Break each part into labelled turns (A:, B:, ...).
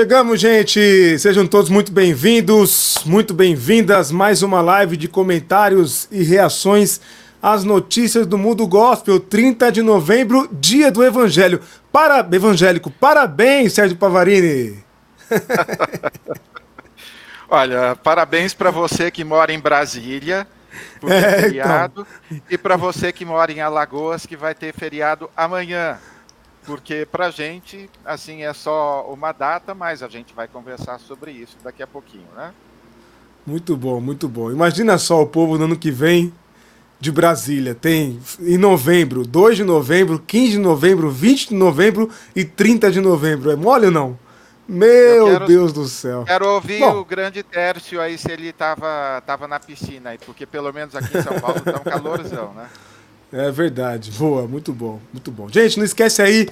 A: Chegamos, gente! Sejam todos muito bem-vindos, muito bem-vindas. Mais uma live de comentários e reações às notícias do mundo gospel. 30 de novembro, dia do Evangelho. Para... Evangélico, parabéns, Sérgio Pavarini!
B: Olha, parabéns para você que mora em Brasília, porque é, é então. feriado, então... e para você que mora em Alagoas, que vai ter feriado amanhã. Porque pra gente, assim, é só uma data, mas a gente vai conversar sobre isso daqui a pouquinho, né?
A: Muito bom, muito bom. Imagina só o povo no ano que vem de Brasília. Tem em novembro, 2 de novembro, 15 de novembro, 20 de novembro e 30 de novembro. É mole ou não? Meu quero, Deus do céu.
B: Quero ouvir Bom, o grande Tércio aí se ele tava, tava na piscina aí, porque pelo menos aqui em São Paulo tá um calorzão, né?
A: É verdade. Boa, muito bom, muito bom. Gente, não esquece aí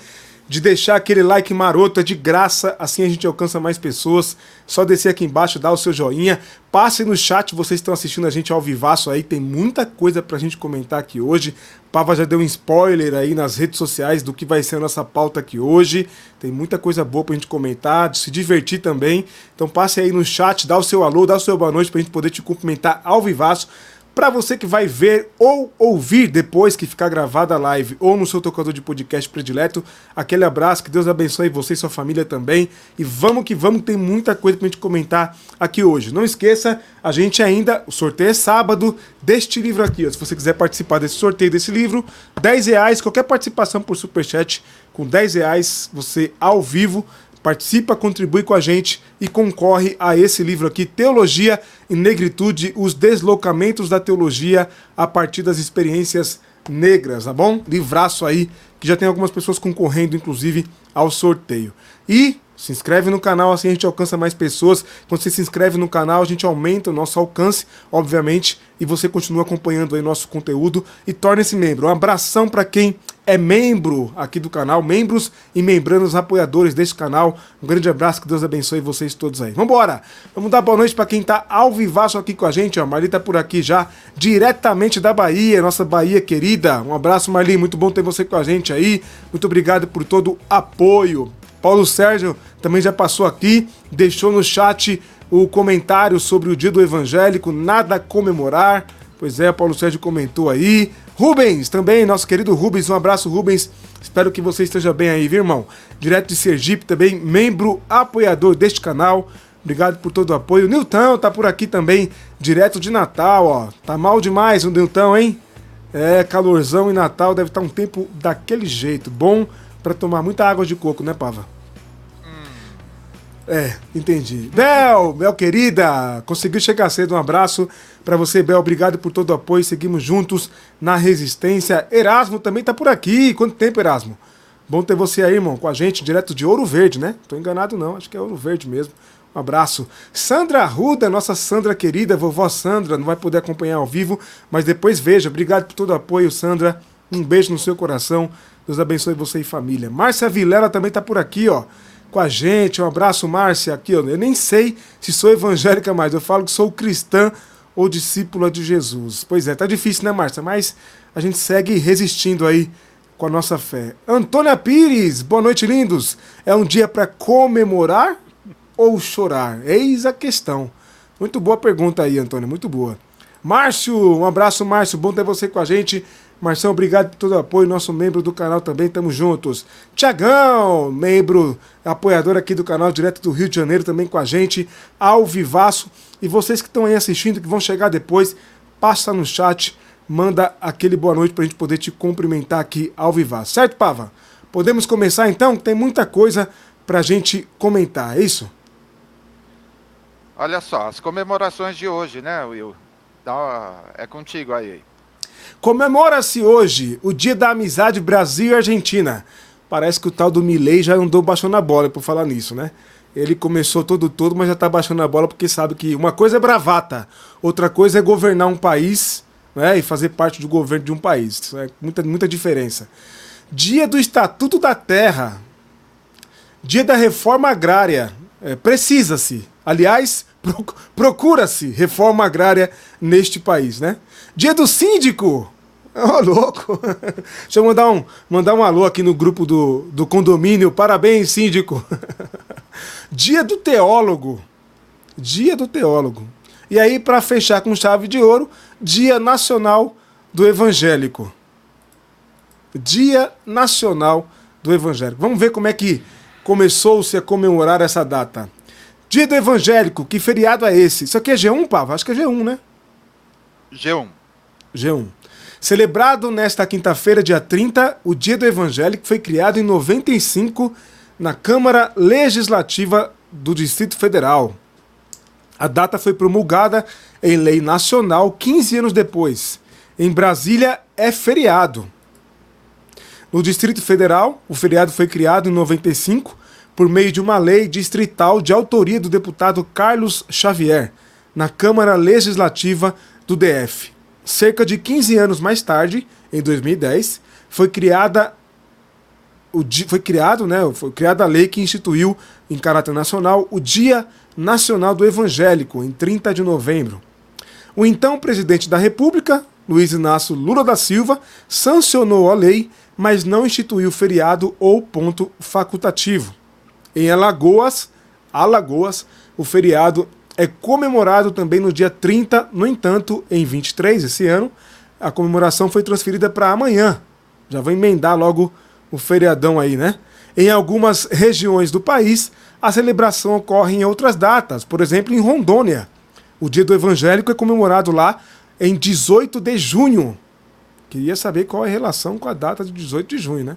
A: de deixar aquele like maroto, é de graça, assim a gente alcança mais pessoas. Só descer aqui embaixo, dar o seu joinha. Passem no chat, vocês estão assistindo a gente ao vivaço aí, tem muita coisa pra gente comentar aqui hoje. Pava já deu um spoiler aí nas redes sociais do que vai ser a nossa pauta aqui hoje. Tem muita coisa boa pra gente comentar, se divertir também. Então passe aí no chat, dá o seu alô, dá o seu boa noite pra gente poder te cumprimentar ao vivaço. Para você que vai ver ou ouvir depois que ficar gravada a live ou no seu tocador de podcast predileto, aquele abraço, que Deus abençoe você e sua família também. E vamos que vamos, tem muita coisa pra gente comentar aqui hoje. Não esqueça, a gente ainda, o sorteio é sábado deste livro aqui. Ó. Se você quiser participar desse sorteio desse livro, 10 reais, qualquer participação por superchat, com 10 reais, você ao vivo participa, contribui com a gente e concorre a esse livro aqui, Teologia e Negritude, os deslocamentos da teologia a partir das experiências negras, tá bom? Livraço aí, que já tem algumas pessoas concorrendo, inclusive, ao sorteio. E se inscreve no canal, assim a gente alcança mais pessoas. Quando você se inscreve no canal, a gente aumenta o nosso alcance, obviamente, e você continua acompanhando aí nosso conteúdo e torne-se membro. Um abração para quem é membro aqui do canal, membros e membranos apoiadores deste canal. Um grande abraço, que Deus abençoe vocês todos aí. Vambora! Vamos dar boa noite para quem tá ao vivaço aqui com a gente, ó. Marli tá por aqui já, diretamente da Bahia, nossa Bahia querida. Um abraço, Marli, muito bom ter você com a gente aí. Muito obrigado por todo o apoio. Paulo Sérgio também já passou aqui, deixou no chat o comentário sobre o dia do evangélico, nada a comemorar. Pois é, Paulo Sérgio comentou aí. Rubens também, nosso querido Rubens, um abraço, Rubens. Espero que você esteja bem aí, viu, irmão? Direto de Sergipe também, membro apoiador deste canal. Obrigado por todo o apoio. Nilton tá por aqui também, direto de Natal, ó. Tá mal demais o Nilton, hein? É, calorzão e Natal deve estar tá um tempo daquele jeito. Bom para tomar muita água de coco, né, Pava? É, entendi. Bel, Bel querida, conseguiu chegar cedo. Um abraço para você, Bel. Obrigado por todo o apoio. Seguimos juntos na resistência. Erasmo também tá por aqui. Quanto tempo, Erasmo? Bom ter você aí, irmão, com a gente, direto de Ouro Verde, né? Tô enganado não, acho que é Ouro Verde mesmo. Um abraço. Sandra Ruda, nossa Sandra querida, vovó Sandra, não vai poder acompanhar ao vivo, mas depois veja. Obrigado por todo o apoio, Sandra. Um beijo no seu coração. Deus abençoe você e família. Márcia Vilela também está por aqui, ó, com a gente. Um abraço, Márcia, aqui. Eu nem sei se sou evangélica mais, eu falo que sou cristã ou discípula de Jesus. Pois é, tá difícil, né, Márcia? Mas a gente segue resistindo aí com a nossa fé. Antônia Pires, boa noite, lindos. É um dia para comemorar ou chorar? Eis a questão. Muito boa pergunta aí, Antônia, muito boa. Márcio, um abraço, Márcio. Bom ter você com a gente. Marção, obrigado por todo o apoio, nosso membro do canal também, tamo juntos. Tiagão, membro, apoiador aqui do canal, direto do Rio de Janeiro, também com a gente, ao vivaço. E vocês que estão aí assistindo, que vão chegar depois, passa no chat, manda aquele boa noite pra gente poder te cumprimentar aqui ao vivaço. Certo, Pava? Podemos começar então? Tem muita coisa pra gente comentar, é isso?
B: Olha só, as comemorações de hoje, né, Will? É contigo aí.
A: Comemora-se hoje o Dia da Amizade Brasil e Argentina. Parece que o tal do Milley já andou baixando a bola por falar nisso, né? Ele começou todo todo, mas já tá baixando a bola porque sabe que uma coisa é bravata, outra coisa é governar um país né, e fazer parte do governo de um país. Isso é muita, muita diferença. Dia do Estatuto da Terra. Dia da Reforma Agrária. É, Precisa-se. Aliás, procura-se reforma agrária neste país, né? Dia do síndico! Ô, oh, louco! Deixa eu mandar um, mandar um alô aqui no grupo do, do condomínio. Parabéns, síndico! Dia do teólogo. Dia do teólogo. E aí, para fechar com chave de ouro, Dia Nacional do Evangélico. Dia Nacional do Evangélico. Vamos ver como é que começou-se a comemorar essa data. Dia do Evangélico, que feriado é esse? Isso aqui é G1, Pava? Acho que é G1, né?
B: G1.
A: G1. Celebrado nesta quinta-feira, dia 30, o Dia do Evangélico foi criado em 95 na Câmara Legislativa do Distrito Federal. A data foi promulgada em lei nacional 15 anos depois. Em Brasília é feriado. No Distrito Federal, o feriado foi criado em 95 por meio de uma lei distrital de autoria do deputado Carlos Xavier, na Câmara Legislativa do DF. Cerca de 15 anos mais tarde, em 2010, foi criada o, foi criado, né, foi criada a lei que instituiu em caráter nacional o Dia Nacional do Evangélico, em 30 de novembro. O então presidente da República, Luiz Inácio Lula da Silva, sancionou a lei, mas não instituiu feriado ou ponto facultativo. Em Alagoas, Alagoas, o feriado é comemorado também no dia 30, no entanto, em 23 esse ano, a comemoração foi transferida para amanhã. Já vou emendar logo o feriadão aí, né? Em algumas regiões do país, a celebração ocorre em outras datas, por exemplo, em Rondônia. O Dia do Evangélico é comemorado lá em 18 de junho. Queria saber qual é a relação com a data de 18 de junho, né?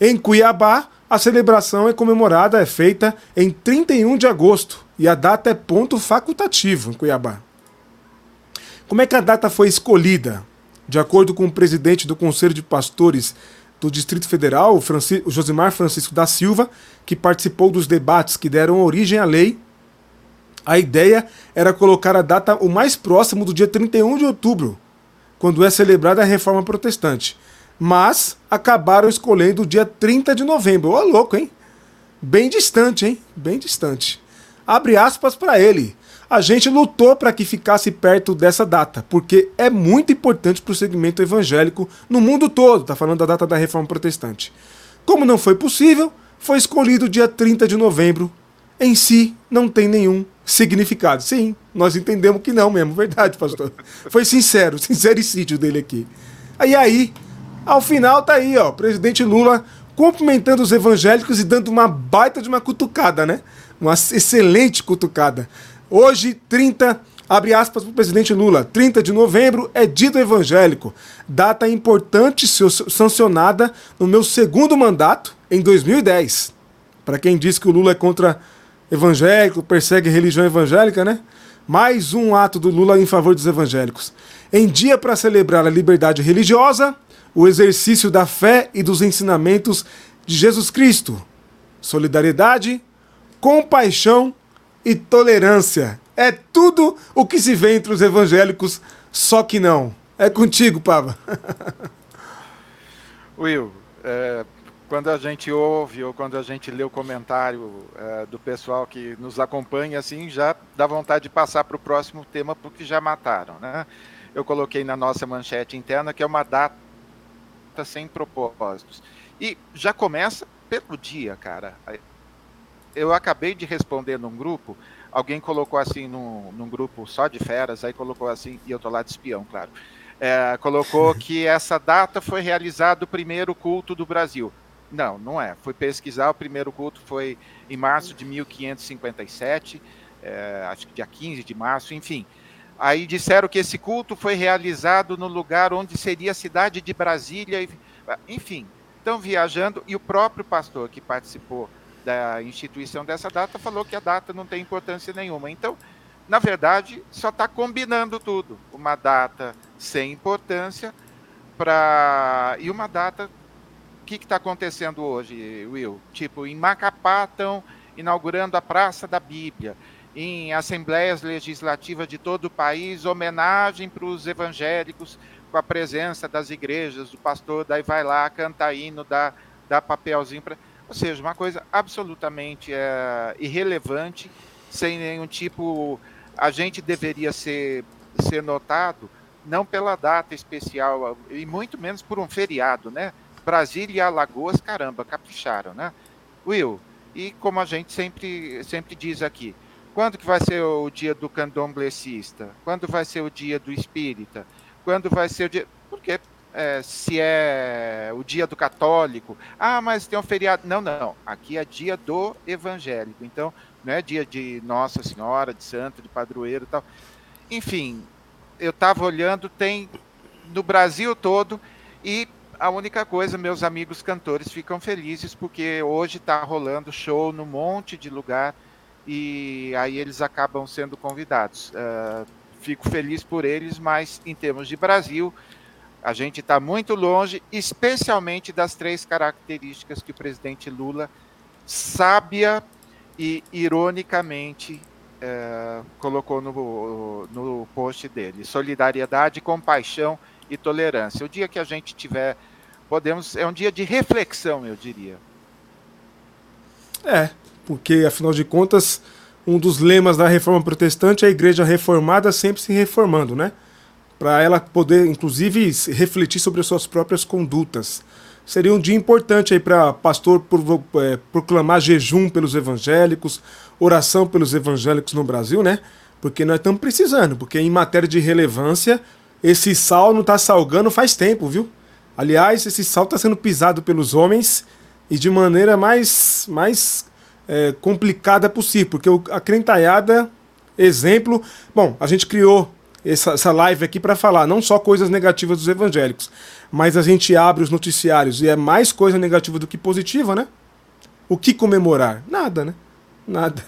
A: Em Cuiabá, a celebração é comemorada, é feita em 31 de agosto e a data é ponto facultativo em Cuiabá. Como é que a data foi escolhida? De acordo com o presidente do Conselho de Pastores do Distrito Federal, o, Josimar Francisco da Silva, que participou dos debates que deram origem à lei. A ideia era colocar a data o mais próximo do dia 31 de outubro, quando é celebrada a reforma protestante. Mas acabaram escolhendo o dia 30 de novembro. Ô, louco, hein? Bem distante, hein? Bem distante. Abre aspas para ele a gente lutou para que ficasse perto dessa data, porque é muito importante para o segmento evangélico no mundo todo, está falando da data da reforma protestante. Como não foi possível, foi escolhido dia 30 de novembro. Em si, não tem nenhum significado. Sim, nós entendemos que não mesmo, verdade, pastor. Foi sincero, sincericídio dele aqui. Aí aí, ao final tá aí, ó, presidente Lula cumprimentando os evangélicos e dando uma baita de uma cutucada, né? Uma excelente cutucada. Hoje, 30, abre aspas para o presidente Lula, 30 de novembro é dito evangélico, data importante sancionada no meu segundo mandato, em 2010. Para quem diz que o Lula é contra evangélico, persegue religião evangélica, né? Mais um ato do Lula em favor dos evangélicos. Em dia para celebrar a liberdade religiosa, o exercício da fé e dos ensinamentos de Jesus Cristo. Solidariedade, compaixão e tolerância. É tudo o que se vê entre os evangélicos, só que não. É contigo, Pava.
B: Will, é, quando a gente ouve ou quando a gente lê o comentário é, do pessoal que nos acompanha, assim, já dá vontade de passar para o próximo tema, porque já mataram, né? Eu coloquei na nossa manchete interna que é uma data sem propósitos. E já começa pelo dia, cara eu acabei de responder num grupo, alguém colocou assim num, num grupo só de feras, aí colocou assim, e eu tô lá de espião, claro. É, colocou que essa data foi realizado o primeiro culto do Brasil. Não, não é. Fui pesquisar, o primeiro culto foi em março de 1557, é, acho que dia 15 de março, enfim. Aí disseram que esse culto foi realizado no lugar onde seria a cidade de Brasília, enfim. Estão viajando, e o próprio pastor que participou da instituição dessa data falou que a data não tem importância nenhuma. Então, na verdade, só está combinando tudo. Uma data sem importância para e uma data. O que está acontecendo hoje, Will? Tipo, em Macapá estão inaugurando a Praça da Bíblia. Em assembleias legislativas de todo o país, homenagem para os evangélicos com a presença das igrejas, do pastor, daí vai lá, canta hino, dá, dá papelzinho para ou seja, uma coisa absolutamente é, irrelevante, sem nenhum tipo. A gente deveria ser, ser notado não pela data especial, e muito menos por um feriado, né? Brasília e Alagoas, caramba, capricharam, né? Will, E como a gente sempre, sempre diz aqui, quando que vai ser o dia do candomblessista? Quando vai ser o dia do espírita? Quando vai ser o dia... Porque é, se é o dia do católico, ah, mas tem um feriado. Não, não. Aqui é dia do evangélico. Então, não é dia de Nossa Senhora, de Santo, de Padroeiro e tal. Enfim, eu estava olhando, tem no Brasil todo e a única coisa, meus amigos cantores ficam felizes porque hoje está rolando show num monte de lugar e aí eles acabam sendo convidados. Uh, fico feliz por eles, mas em termos de Brasil, a gente está muito longe, especialmente das três características que o presidente Lula, sábia e ironicamente, uh, colocou no, no post dele: solidariedade, compaixão e tolerância. O dia que a gente tiver, podemos, é um dia de reflexão, eu diria.
A: É, porque afinal de contas, um dos lemas da reforma protestante é a igreja reformada sempre se reformando, né? Para ela poder, inclusive, refletir sobre as suas próprias condutas. Seria um dia importante aí para pastor é, proclamar jejum pelos evangélicos, oração pelos evangélicos no Brasil, né? Porque nós estamos precisando, porque em matéria de relevância, esse sal não está salgando faz tempo, viu? Aliás, esse sal está sendo pisado pelos homens e de maneira mais, mais é, complicada possível, porque a crentalhada, exemplo, bom, a gente criou essa, essa live aqui para falar não só coisas negativas dos evangélicos, mas a gente abre os noticiários e é mais coisa negativa do que positiva, né? O que comemorar? Nada, né? Nada.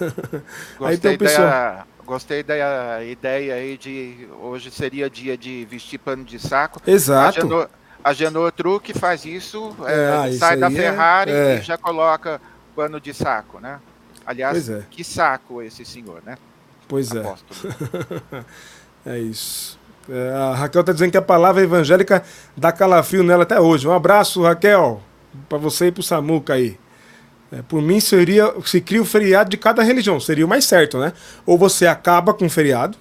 B: Gostei aí tem o pessoal. Da, gostei da ideia aí de hoje seria dia de vestir pano de saco.
A: Exato.
B: A Genor Truque faz isso, é, é, sai da é- Ferrari é, e já coloca pano de saco, né? Aliás, é. que saco esse senhor, né?
A: Pois é. é isso. É, a Raquel está dizendo que a palavra evangélica dá calafrio nela até hoje. Um abraço, Raquel, para você e para o Samuca aí. É, por mim, seria se cria o feriado de cada religião, seria o mais certo, né? Ou você acaba com o feriado,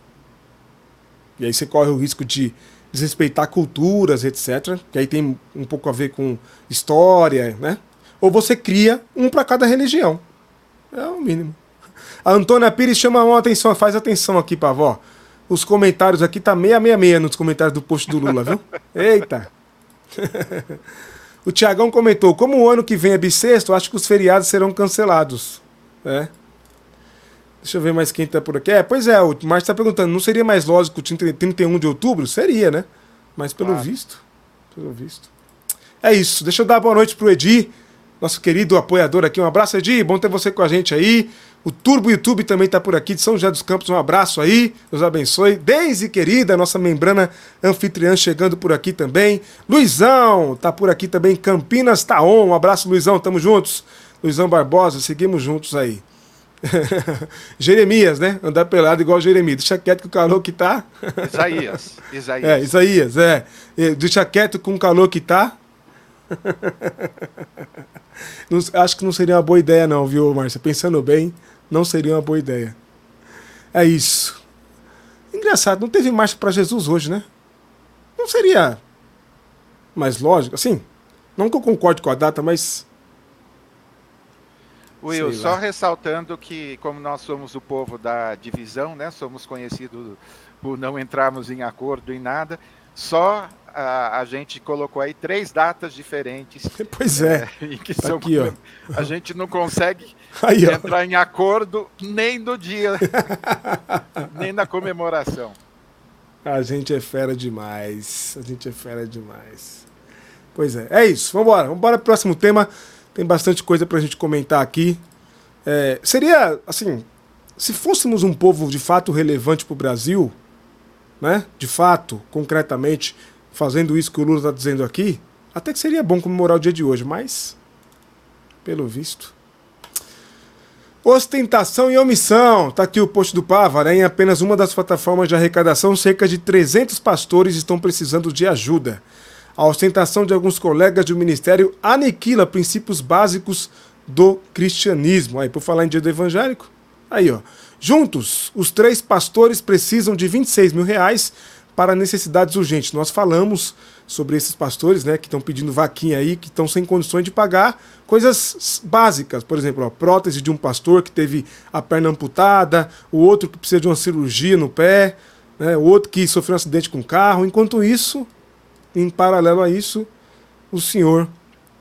A: e aí você corre o risco de desrespeitar culturas, etc. Que aí tem um pouco a ver com história, né? ou você cria um para cada religião. É o mínimo. A Antônia Pires chama uma atenção, faz atenção aqui, Pavó. Os comentários aqui tá meia, meia, meia nos comentários do post do Lula, viu? Eita! o Tiagão comentou: como o ano que vem é bissexto, acho que os feriados serão cancelados. É. Deixa eu ver mais quem tá por aqui. É, pois é, o Márcio tá perguntando: não seria mais lógico 31 de outubro? Seria, né? Mas pelo ah. visto. Pelo visto. É isso. Deixa eu dar boa noite pro Edi nosso querido apoiador aqui. Um abraço, Edi. Bom ter você com a gente aí. O Turbo YouTube também está por aqui, de São José dos Campos. Um abraço aí. Deus abençoe. Deise, querida, nossa membrana anfitriã chegando por aqui também. Luizão está por aqui também. Campinas tá on. Um abraço, Luizão. Tamo juntos. Luizão Barbosa, seguimos juntos aí. Jeremias, né? Andar pelado igual Jeremias. Deixa quieto com o calor que tá.
B: Isaías.
A: Isaías. É, Isaías, é. Deixa quieto com o calor que tá. não, acho que não seria uma boa ideia, não, viu, Márcia? Pensando bem, não seria uma boa ideia. É isso. Engraçado, não teve marcha para Jesus hoje, né? Não seria mais lógico? Assim, não que eu concorde com a data, mas.
B: Will, só ressaltando que, como nós somos o povo da divisão, né? Somos conhecidos por não entrarmos em acordo em nada. Só a, a, gente colocou aí três datas diferentes.
A: Pois é.
B: é em que são, Aqui, ó. A gente não consegue aí, entrar em acordo nem no dia, nem na comemoração.
A: A gente é fera demais. A gente é fera demais. Pois é. É isso. Vamos embora. Vamos embora pro próximo tema. Tem bastante coisa pra gente comentar aqui. É, seria, assim, se fôssemos um povo de fato relevante pro Brasil, né? De fato, concretamente, fazendo isso que o Lula está dizendo aqui, até que seria bom comemorar o dia de hoje, mas, pelo visto. Ostentação e omissão. Está aqui o post do Pava. Em apenas uma das plataformas de arrecadação, cerca de 300 pastores estão precisando de ajuda. A ostentação de alguns colegas do ministério aniquila princípios básicos do cristianismo. Aí, por falar em dia do evangélico, aí, ó. Juntos, os três pastores precisam de 26 mil reais para necessidades urgentes. Nós falamos sobre esses pastores, né, que estão pedindo vaquinha aí, que estão sem condições de pagar coisas básicas, por exemplo, a prótese de um pastor que teve a perna amputada, o outro que precisa de uma cirurgia no pé, né, o outro que sofreu um acidente com carro. Enquanto isso, em paralelo a isso, o senhor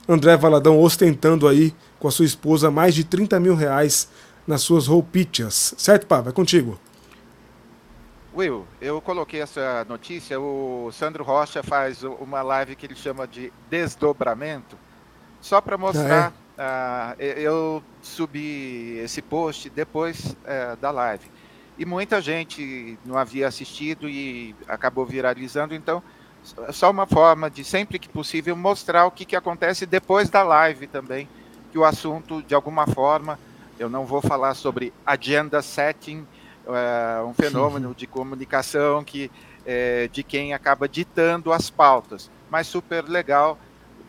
A: André Valadão ostentando aí com a sua esposa mais de 30 mil reais nas suas roupitas. Certo, pá? Vai contigo.
B: Will, eu coloquei essa notícia. O Sandro Rocha faz uma live que ele chama de desdobramento, só para mostrar. Ah, é? uh, eu subi esse post depois uh, da live e muita gente não havia assistido e acabou viralizando. Então, só uma forma de sempre que possível mostrar o que, que acontece depois da live também, que o assunto de alguma forma, eu não vou falar sobre agenda setting é, um fenômeno de comunicação que é, de quem acaba ditando as pautas. Mas super legal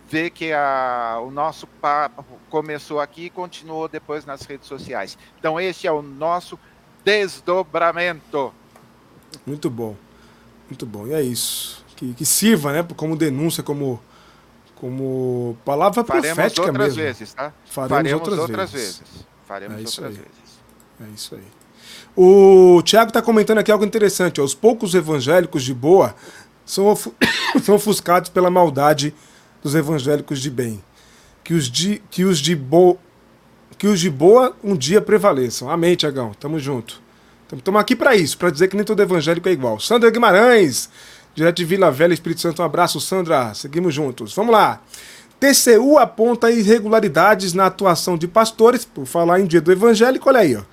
B: ver que a, o nosso papo começou aqui e continuou depois nas redes sociais. Então, este é o nosso desdobramento.
A: Muito bom, muito bom. E é isso. Que, que sirva, né, como denúncia, como como palavra Faremos profética
B: outras
A: mesmo.
B: vezes, tá?
A: Faremos, Faremos outras, outras vezes.
B: vezes. Faremos
A: é
B: outras
A: aí.
B: vezes.
A: É isso aí. O Tiago está comentando aqui algo interessante. Ó. Os poucos evangélicos de boa são, of... são ofuscados pela maldade dos evangélicos de bem. Que os de, que os de, bo... que os de boa um dia prevaleçam. Amém, Tiagão. Tamo junto. Estamos aqui para isso, para dizer que nem todo evangélico é igual. Sandra Guimarães, direto de Vila Velha, Espírito Santo. Um abraço, Sandra. Seguimos juntos. Vamos lá. TCU aponta irregularidades na atuação de pastores, por falar em dia do evangélico, olha aí, ó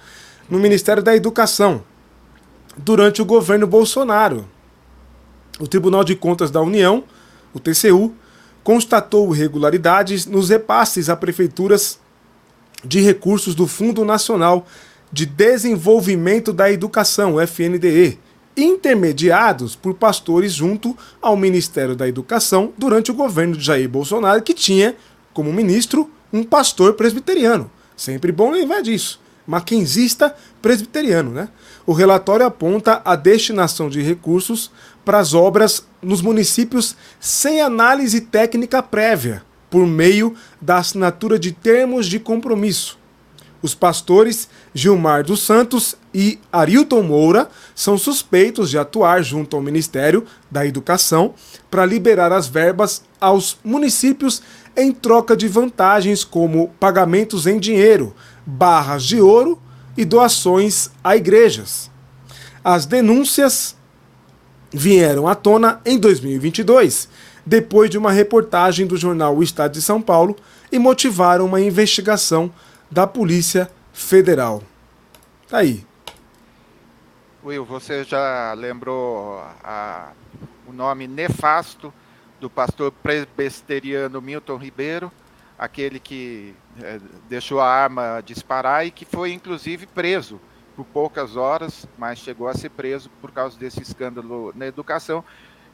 A: no Ministério da Educação durante o governo Bolsonaro. O Tribunal de Contas da União, o TCU, constatou irregularidades nos repasses a prefeituras de recursos do Fundo Nacional de Desenvolvimento da Educação, FNDE, intermediados por pastores junto ao Ministério da Educação durante o governo de Jair Bolsonaro, que tinha como ministro um pastor presbiteriano. Sempre bom lembrar disso maquinzista presbiteriano. Né? O relatório aponta a destinação de recursos para as obras nos municípios sem análise técnica prévia, por meio da assinatura de termos de compromisso. Os pastores Gilmar dos Santos e Arilton Moura são suspeitos de atuar junto ao Ministério da Educação para liberar as verbas aos municípios em troca de vantagens como pagamentos em dinheiro, barras de ouro e doações a igrejas. As denúncias vieram à tona em 2022, depois de uma reportagem do jornal O Estado de São Paulo e motivaram uma investigação da Polícia Federal. Tá aí.
B: Will, você já lembrou a, o nome nefasto do pastor presbiteriano Milton Ribeiro, aquele que é, deixou a arma disparar e que foi inclusive preso por poucas horas, mas chegou a ser preso por causa desse escândalo na educação,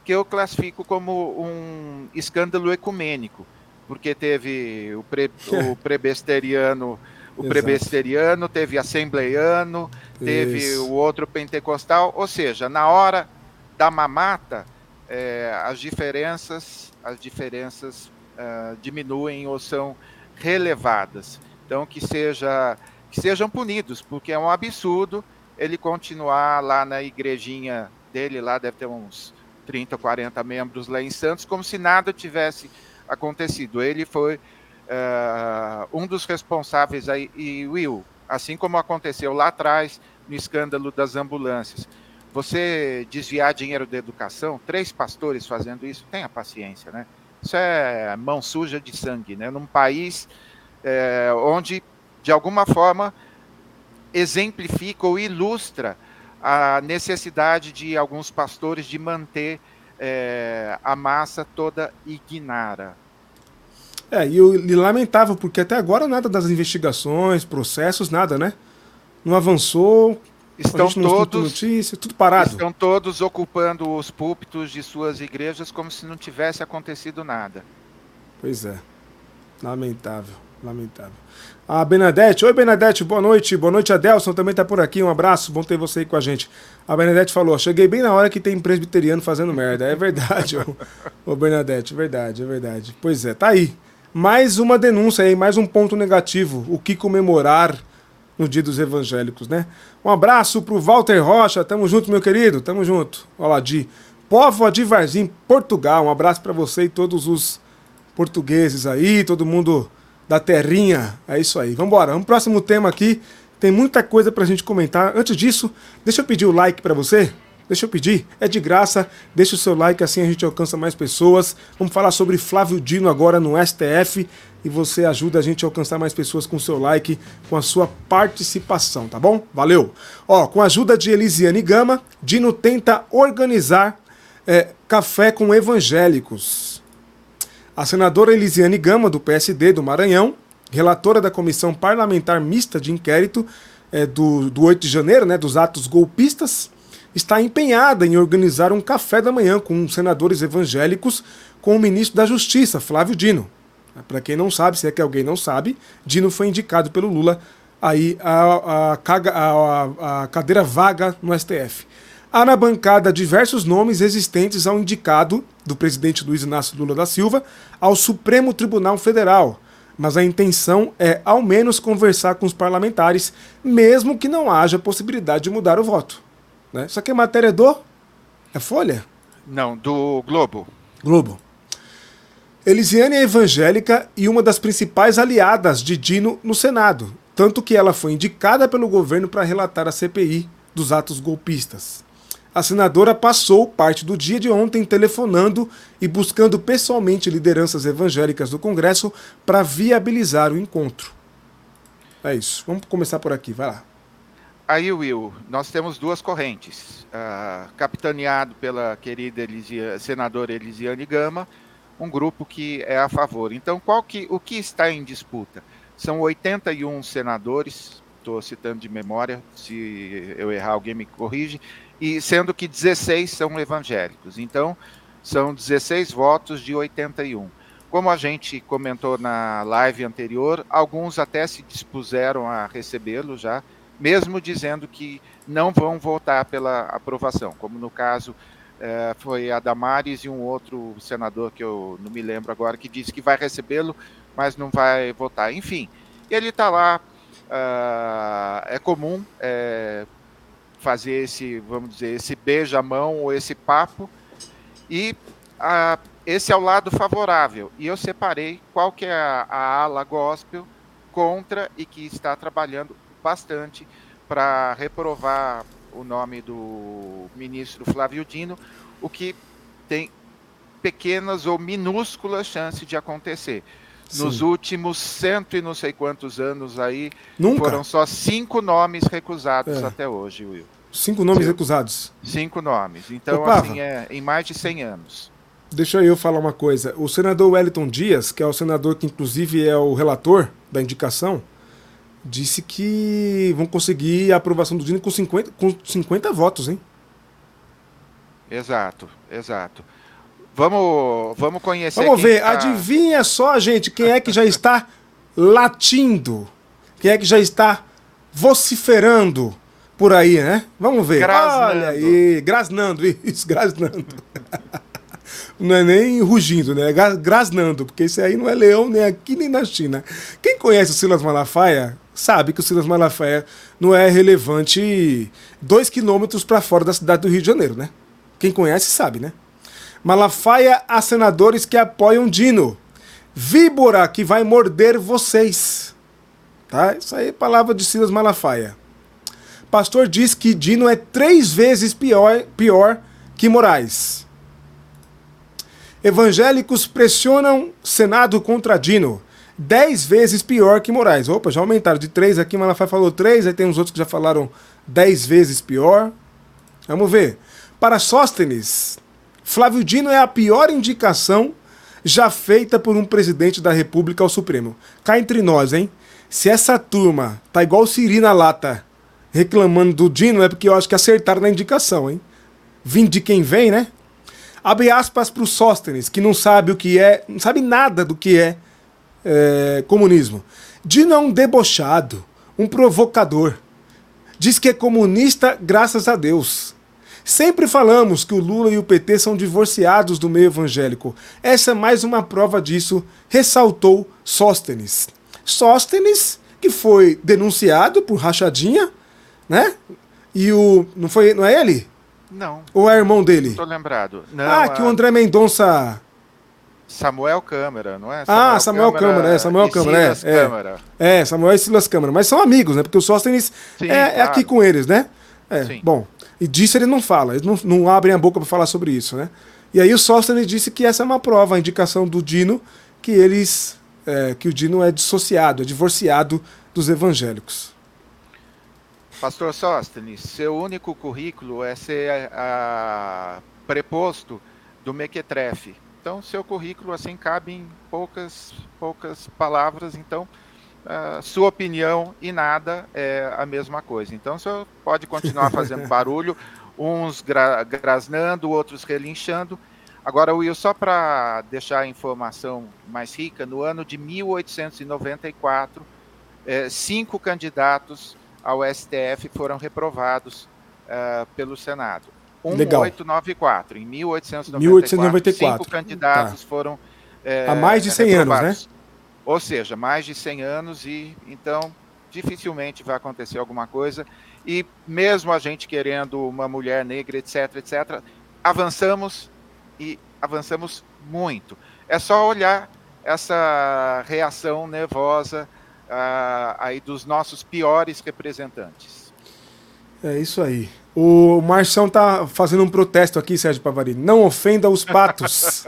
B: que eu classifico como um escândalo ecumênico, porque teve o, pre, o prebesteriano, o prebesteriano, teve assembleiano, teve Isso. o outro pentecostal, ou seja, na hora da mamata, é, as diferenças, as diferenças uh, diminuem ou são relevadas. Então que seja que sejam punidos, porque é um absurdo ele continuar lá na igrejinha dele, lá deve ter uns 30, 40 membros lá em Santos, como se nada tivesse acontecido. Ele foi uh, um dos responsáveis aí, e Will, assim como aconteceu lá atrás no escândalo das ambulâncias. Você desviar dinheiro da educação, três pastores fazendo isso, tenha paciência, né? Isso é mão suja de sangue, né? Num país é, onde, de alguma forma, exemplifica ou ilustra a necessidade de alguns pastores de manter é, a massa toda ignara.
A: É, e, eu, e porque até agora nada das investigações, processos, nada, né? Não avançou,
B: estão todos
A: notícia, tudo parado.
B: Estão todos ocupando os púlpitos de suas igrejas como se não tivesse acontecido nada.
A: Pois é. Lamentável, lamentável. A Benadete, oi Benadete, boa noite. Boa noite, Adelson também tá por aqui. Um abraço, bom ter você aí com a gente. A Benadete falou: cheguei bem na hora que tem presbiteriano fazendo merda. É verdade, ô, ô Bernadette, verdade, é verdade. Pois é, tá aí. Mais uma denúncia aí, mais um ponto negativo. O que comemorar no Dia dos Evangélicos, né? Um abraço pro Walter Rocha, tamo junto, meu querido, tamo junto. Olha lá, de Póvoa de Varzim, Portugal. Um abraço para você e todos os portugueses aí, todo mundo da terrinha. É isso aí. Vamos embora. Pro próximo tema aqui. Tem muita coisa pra gente comentar. Antes disso, deixa eu pedir o like para você. Deixa eu pedir, é de graça, deixa o seu like, assim a gente alcança mais pessoas. Vamos falar sobre Flávio Dino agora no STF e você ajuda a gente a alcançar mais pessoas com seu like, com a sua participação, tá bom? Valeu! Ó, com a ajuda de Elisiane Gama, Dino tenta organizar é, café com evangélicos. A senadora Elisiane Gama, do PSD do Maranhão, relatora da Comissão Parlamentar Mista de Inquérito é, do, do 8 de janeiro, né, dos atos golpistas, está empenhada em organizar um café da manhã com senadores evangélicos com o ministro da Justiça, Flávio Dino. Para quem não sabe, se é que alguém não sabe, Dino foi indicado pelo Lula aí a, a, a, cadeira vaga no STF. Há na bancada diversos nomes existentes ao indicado do presidente Luiz Inácio Lula da Silva ao Supremo Tribunal Federal. Mas a intenção é, ao menos, conversar com os parlamentares, mesmo que não haja possibilidade de mudar o voto. Né? Isso aqui é matéria do. É Folha?
B: Não, do Globo.
A: Globo. Elisiane é evangélica e uma das principais aliadas de Dino no Senado, tanto que ela foi indicada pelo governo para relatar a CPI dos atos golpistas a senadora passou parte do dia de ontem telefonando e buscando pessoalmente lideranças evangélicas do Congresso para viabilizar o encontro. É isso. Vamos começar por aqui, vai lá.
B: Aí, Will, nós temos duas correntes. Uh, capitaneado pela querida Elisia, senadora Elisiane Gama, um grupo que é a favor. Então, qual que, o que está em disputa? São 81 senadores, estou citando de memória, se eu errar alguém me corrige, e sendo que 16 são evangélicos. Então, são 16 votos de 81. Como a gente comentou na live anterior, alguns até se dispuseram a recebê-lo já, mesmo dizendo que não vão votar pela aprovação, como no caso eh, foi a Damares e um outro senador que eu não me lembro agora, que disse que vai recebê-lo, mas não vai votar. Enfim, ele está lá, uh, é comum, é, fazer esse, vamos dizer, esse beija-mão ou esse papo. E a, esse é o lado favorável. E eu separei qual que é a, a ala gospel contra e que está trabalhando bastante para reprovar o nome do ministro Flávio Dino, o que tem pequenas ou minúsculas chances de acontecer. Sim. Nos últimos cento e não sei quantos anos aí, Nunca. foram só cinco nomes recusados é. até hoje, Will.
A: Cinco nomes Sim. recusados?
B: Cinco nomes. Então, Opa, assim, é em mais de 100 anos.
A: Deixa eu falar uma coisa. O senador Wellington Dias, que é o senador que inclusive é o relator da indicação, disse que vão conseguir a aprovação do Dino com 50, com 50 votos, hein?
B: Exato, exato. Vamos, vamos conhecer.
A: Vamos ver, tá... adivinha só, gente, quem é que já está latindo? Quem é que já está vociferando por aí, né? Vamos ver. Grasnando. Olha aí, grasnando, isso, grasnando. não é nem rugindo, né? É grasnando, porque esse aí não é leão nem aqui nem na China. Quem conhece o Silas Malafaia sabe que o Silas Malafaia não é relevante dois quilômetros para fora da cidade do Rio de Janeiro, né? Quem conhece sabe, né? Malafaia a senadores que apoiam Dino. Víbora que vai morder vocês. Tá? Isso aí é palavra de Silas Malafaia. Pastor diz que Dino é três vezes pior, pior que Moraes. Evangélicos pressionam Senado contra Dino. Dez vezes pior que Moraes. Opa, já aumentaram de três aqui, Malafaia falou três, aí tem uns outros que já falaram dez vezes pior. Vamos ver. Para Sóstenes, Flávio Dino é a pior indicação já feita por um presidente da República ao Supremo. Cá entre nós, hein? Se essa turma tá igual Siri na lata reclamando do Dino, é porque eu acho que acertaram na indicação, hein? Vindo de quem vem, né? Abre aspas para o Sóstenes, que não sabe o que é, não sabe nada do que é é, comunismo. Dino é um debochado, um provocador. Diz que é comunista graças a Deus. Sempre falamos que o Lula e o PT são divorciados do meio evangélico. Essa é mais uma prova disso, ressaltou Sóstenes. Sóstenes, que foi denunciado por rachadinha, né? E o. Não foi. Não é ele?
B: Não.
A: Ou é irmão dele?
B: Estou lembrado. Não,
A: ah, que o André Mendonça.
B: Samuel Câmara, não é?
A: Samuel ah, Samuel Câmara, Câmara é, Samuel Câmara, é, Silas é, Câmara. É, Samuel e Silas Câmara, mas são amigos, né? Porque o Sóstenes Sim, é, claro. é, aqui com eles, né? É, Sim. bom, e disso ele não fala, eles não, não abrem a boca para falar sobre isso, né? E aí o Sóstenes disse que essa é uma prova, a indicação do Dino, que eles, é, que o Dino é dissociado, é divorciado dos evangélicos.
B: Pastor Sóstenes, seu único currículo é ser a, a preposto do Mequetrefe. Então, seu currículo assim cabe em poucas, poucas palavras. Então, uh, sua opinião e nada é a mesma coisa. Então, o senhor pode continuar fazendo barulho, uns gra grasnando, outros relinchando. Agora, Will, só para deixar a informação mais rica, no ano de 1894, eh, cinco candidatos ao STF foram reprovados uh, pelo Senado. 1894, em 1894, 1894. cinco candidatos tá. foram
A: é, há mais de 100 anos, né?
B: Ou seja, mais de 100 anos e então dificilmente vai acontecer alguma coisa. E mesmo a gente querendo uma mulher negra, etc, etc, avançamos e avançamos muito. É só olhar essa reação nervosa uh, aí dos nossos piores representantes.
A: É isso aí. O Marchão tá fazendo um protesto aqui, Sérgio Pavarini. Não ofenda os patos.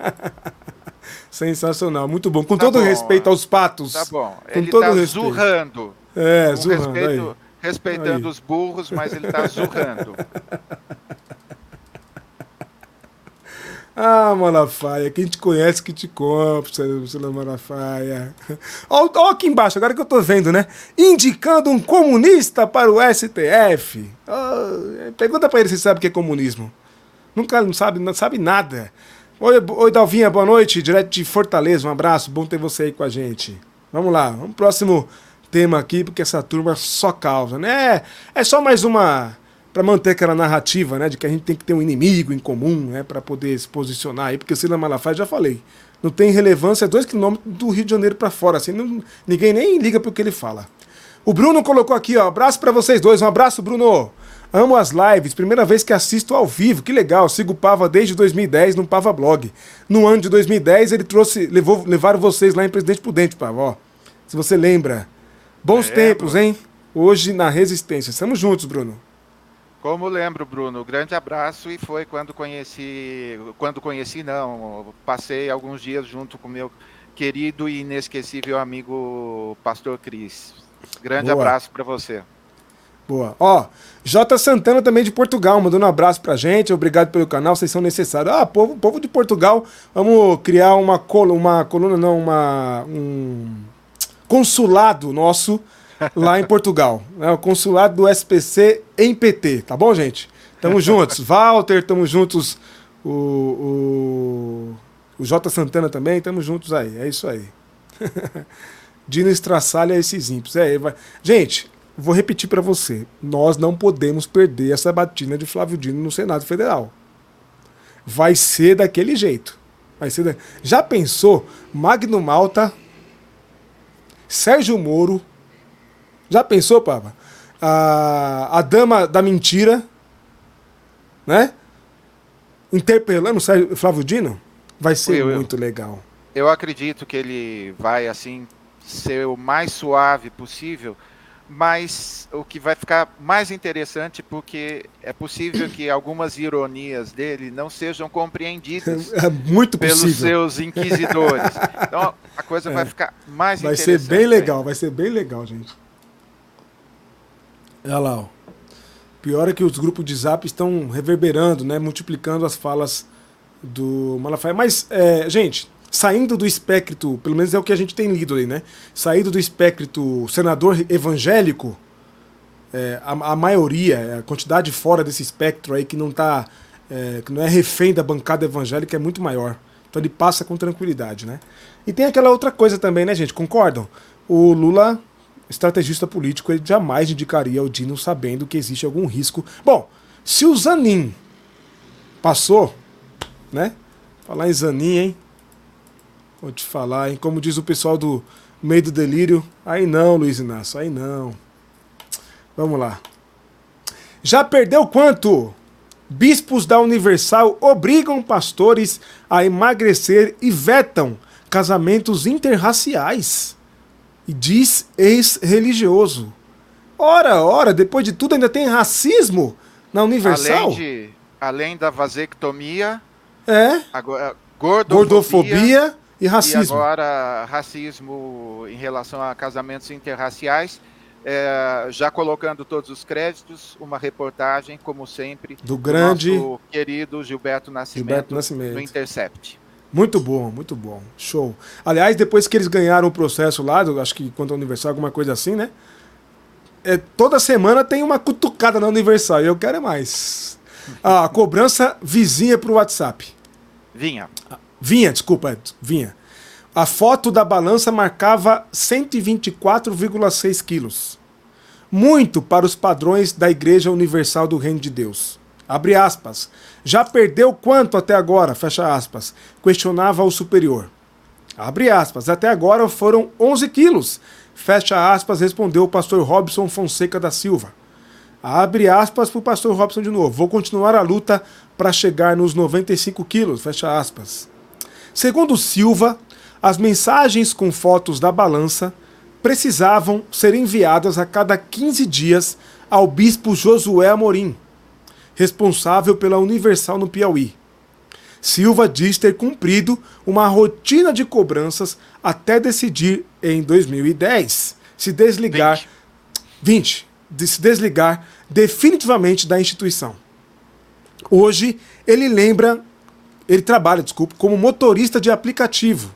A: Sensacional, muito bom. Com tá todo bom, respeito aos patos.
B: Tá bom.
A: Com
B: ele todo tá respeito. zurrando.
A: É, zurrando. Respeito.
B: Respeitando aí. os burros, mas ele tá zurrando.
A: Ah, Malafaia, quem te conhece que te compra, Priscila Malafaia. Olha aqui embaixo, agora que eu tô vendo, né? Indicando um comunista para o STF. Oh, pergunta para ele se sabe o que é comunismo. Nunca não sabe, não sabe nada. Oi, oi, Dalvinha, boa noite, direto de Fortaleza, um abraço, bom ter você aí com a gente. Vamos lá, vamos pro próximo tema aqui, porque essa turma só causa, né? É só mais uma para manter aquela narrativa, né, de que a gente tem que ter um inimigo em comum, né, para poder se posicionar aí, porque o Sila Malafaia já falei, não tem relevância dois quilômetros do Rio de Janeiro para fora, assim, não, ninguém nem liga para o que ele fala. O Bruno colocou aqui, ó, abraço para vocês dois, um abraço, Bruno. Amo as lives, primeira vez que assisto ao vivo, que legal. Sigo o Pava desde 2010 no Pava Blog. No ano de 2010 ele trouxe, levou, levaram vocês lá em Presidente Prudente, Pava, ó. Se você lembra. Bons é, tempos, hein? Hoje na Resistência. Estamos juntos, Bruno.
B: Como lembro, Bruno, grande abraço e foi quando conheci, quando conheci não, passei alguns dias junto com meu querido e inesquecível amigo Pastor Cris. Grande Boa. abraço para você.
A: Boa. Ó, J Santana também de Portugal, mandando um abraço pra gente. Obrigado pelo canal, vocês são necessários. Ah, povo, povo de Portugal, vamos criar uma, col uma coluna, não, uma, um consulado nosso lá em Portugal. Né? O consulado do SPC em PT, tá bom, gente? Tamo juntos. Walter, tamo juntos. O, o, o Santana também, tamo juntos aí. É isso aí. Dino estraçalha esses ímpios. É, vai... Gente, vou repetir para você. Nós não podemos perder essa batina de Flávio Dino no Senado Federal. Vai ser daquele jeito. Vai ser da... Já pensou Magno Malta, Sérgio Moro, já pensou, Papa? A, a dama da mentira, né? Interpelando o Flávio Dino? Vai ser eu, muito legal.
B: Eu acredito que ele vai, assim, ser o mais suave possível, mas o que vai ficar mais interessante porque é possível que algumas ironias dele não sejam compreendidas
A: é muito
B: pelos
A: possível.
B: seus inquisidores. Então a coisa é. vai ficar mais
A: vai
B: interessante.
A: Vai ser bem legal, vai ser bem legal, gente. Olha lá, ó. Pior é que os grupos de zap estão reverberando, né? Multiplicando as falas do Malafaia. Mas, é, gente, saindo do espectro, pelo menos é o que a gente tem lido aí, né? Saindo do espectro senador evangélico, é, a, a, maioria, a quantidade fora desse espectro aí que não tá. É, que não é refém da bancada evangélica é muito maior. Então ele passa com tranquilidade, né? E tem aquela outra coisa também, né, gente? Concordam? O Lula, estrategista político, ele jamais indicaria o Dino sabendo que existe algum risco. Bom, se o Zanin passou, né? Falar em Zanin, hein? Vou te falar, hein? Como diz o pessoal do meio do delírio, aí não, Luiz Inácio, aí não. Vamos lá. Já perdeu quanto? Bispos da Universal obrigam pastores a emagrecer e vetam casamentos interraciais. E diz ex-religioso. Ora, ora, depois de tudo ainda tem racismo na Universal?
B: Além, de, além da vasectomia,
A: é.
B: Agora, gordofobia,
A: gordofobia e racismo. E
B: agora racismo em relação a casamentos interraciais. É, já colocando todos os créditos, uma reportagem, como sempre,
A: do grande
B: do querido Gilberto Nascimento,
A: Gilberto Nascimento,
B: do Intercept.
A: Muito bom, muito bom. Show. Aliás, depois que eles ganharam o processo lá, acho que quanto a Universal, alguma coisa assim, né? É, toda semana tem uma cutucada na Universal e eu quero é mais. Ah, a cobrança vizinha pro WhatsApp.
B: Vinha.
A: Vinha, desculpa, vinha. A foto da balança marcava 124,6 quilos. Muito para os padrões da Igreja Universal do Reino de Deus. Abre aspas. Já perdeu quanto até agora? Fecha aspas. Questionava o superior. Abre aspas. Até agora foram 11 quilos. Fecha aspas, respondeu o pastor Robson Fonseca da Silva. Abre aspas para o pastor Robson de novo. Vou continuar a luta para chegar nos 95 quilos. Fecha aspas. Segundo Silva, as mensagens com fotos da balança precisavam ser enviadas a cada 15 dias ao bispo Josué Amorim, responsável pela Universal no Piauí. Silva diz ter cumprido uma rotina de cobranças até decidir em 2010 se desligar 20, 20 de se desligar definitivamente da instituição. Hoje ele lembra, ele trabalha, desculpe, como motorista de aplicativo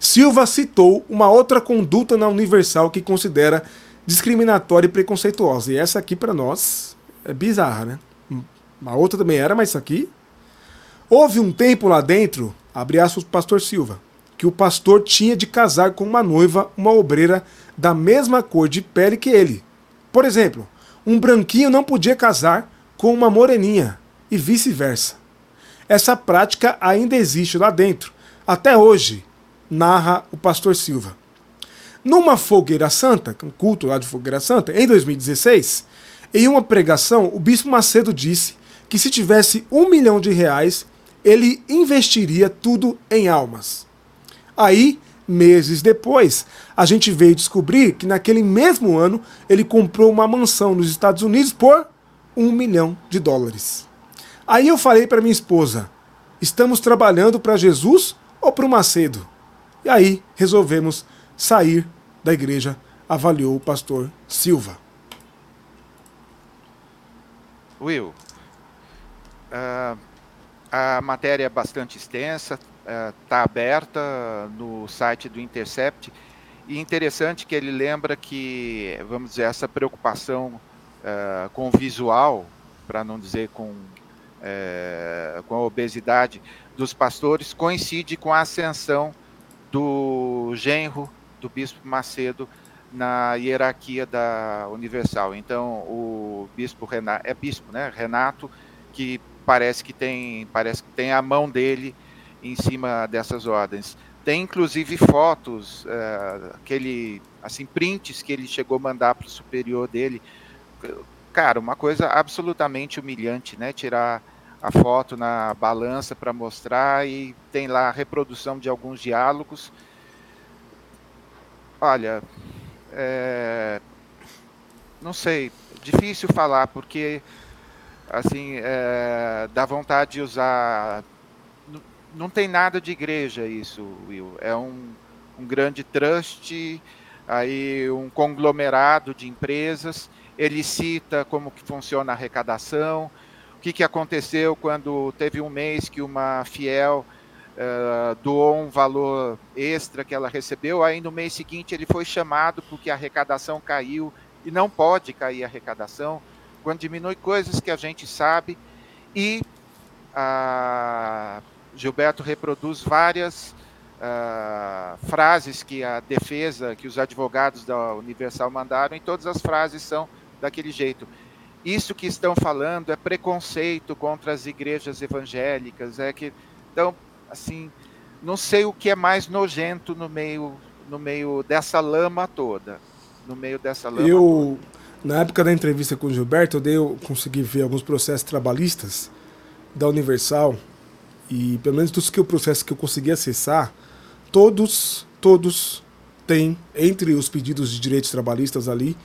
A: Silva citou uma outra conduta na Universal que considera discriminatória e preconceituosa. E essa aqui, para nós, é bizarra, né? A outra também era, mas isso aqui. Houve um tempo lá dentro, abre aspas, pastor Silva, que o pastor tinha de casar com uma noiva, uma obreira da mesma cor de pele que ele. Por exemplo, um branquinho não podia casar com uma moreninha e vice-versa. Essa prática ainda existe lá dentro, até hoje, narra o pastor Silva. Numa fogueira santa, um culto lá de fogueira santa, em 2016, em uma pregação, o bispo Macedo disse que se tivesse um milhão de reais, ele investiria tudo em almas. Aí, meses depois, a gente veio descobrir que naquele mesmo ano ele comprou uma mansão nos Estados Unidos por um milhão de dólares. Aí eu falei para minha esposa: estamos trabalhando para Jesus ou para o Macedo? E aí resolvemos sair da igreja, avaliou o pastor Silva.
B: Will, uh, a matéria é bastante extensa, está uh, aberta no site do Intercept. E interessante que ele lembra que, vamos dizer, essa preocupação uh, com o visual, para não dizer com, eh, com a obesidade dos pastores, coincide com a ascensão do genro do bispo Macedo na hierarquia da Universal. Então, o bispo Renato, é bispo, né? Renato, que parece que tem, parece que tem a mão dele em cima dessas ordens. Tem inclusive fotos, uh, aquele, assim, prints que ele chegou a mandar para o superior dele. Cara, uma coisa absolutamente humilhante, né? Tirar a foto na balança para mostrar e tem lá a reprodução de alguns diálogos. Olha, é, não sei, difícil falar porque assim é, dá vontade de usar. Não tem nada de igreja isso, Will. É um, um grande trust, aí um conglomerado de empresas. Ele cita como que funciona a arrecadação o que, que aconteceu quando teve um mês que uma fiel uh, doou um valor extra que ela recebeu, aí no mês seguinte ele foi chamado porque a arrecadação caiu e não pode cair a arrecadação, quando diminui coisas que a gente sabe e uh, Gilberto reproduz várias uh, frases que a defesa, que os advogados da Universal mandaram, e todas as frases são daquele jeito. Isso que estão falando é preconceito contra as igrejas evangélicas, é que então assim, não sei o que é mais nojento no meio no meio dessa lama toda, no meio dessa lama.
A: Eu toda. na época da entrevista com o Gilberto, eu, dei, eu consegui ver alguns processos trabalhistas da Universal e pelo menos dos que o processo que eu consegui acessar, todos, todos têm, entre os pedidos de direitos trabalhistas ali,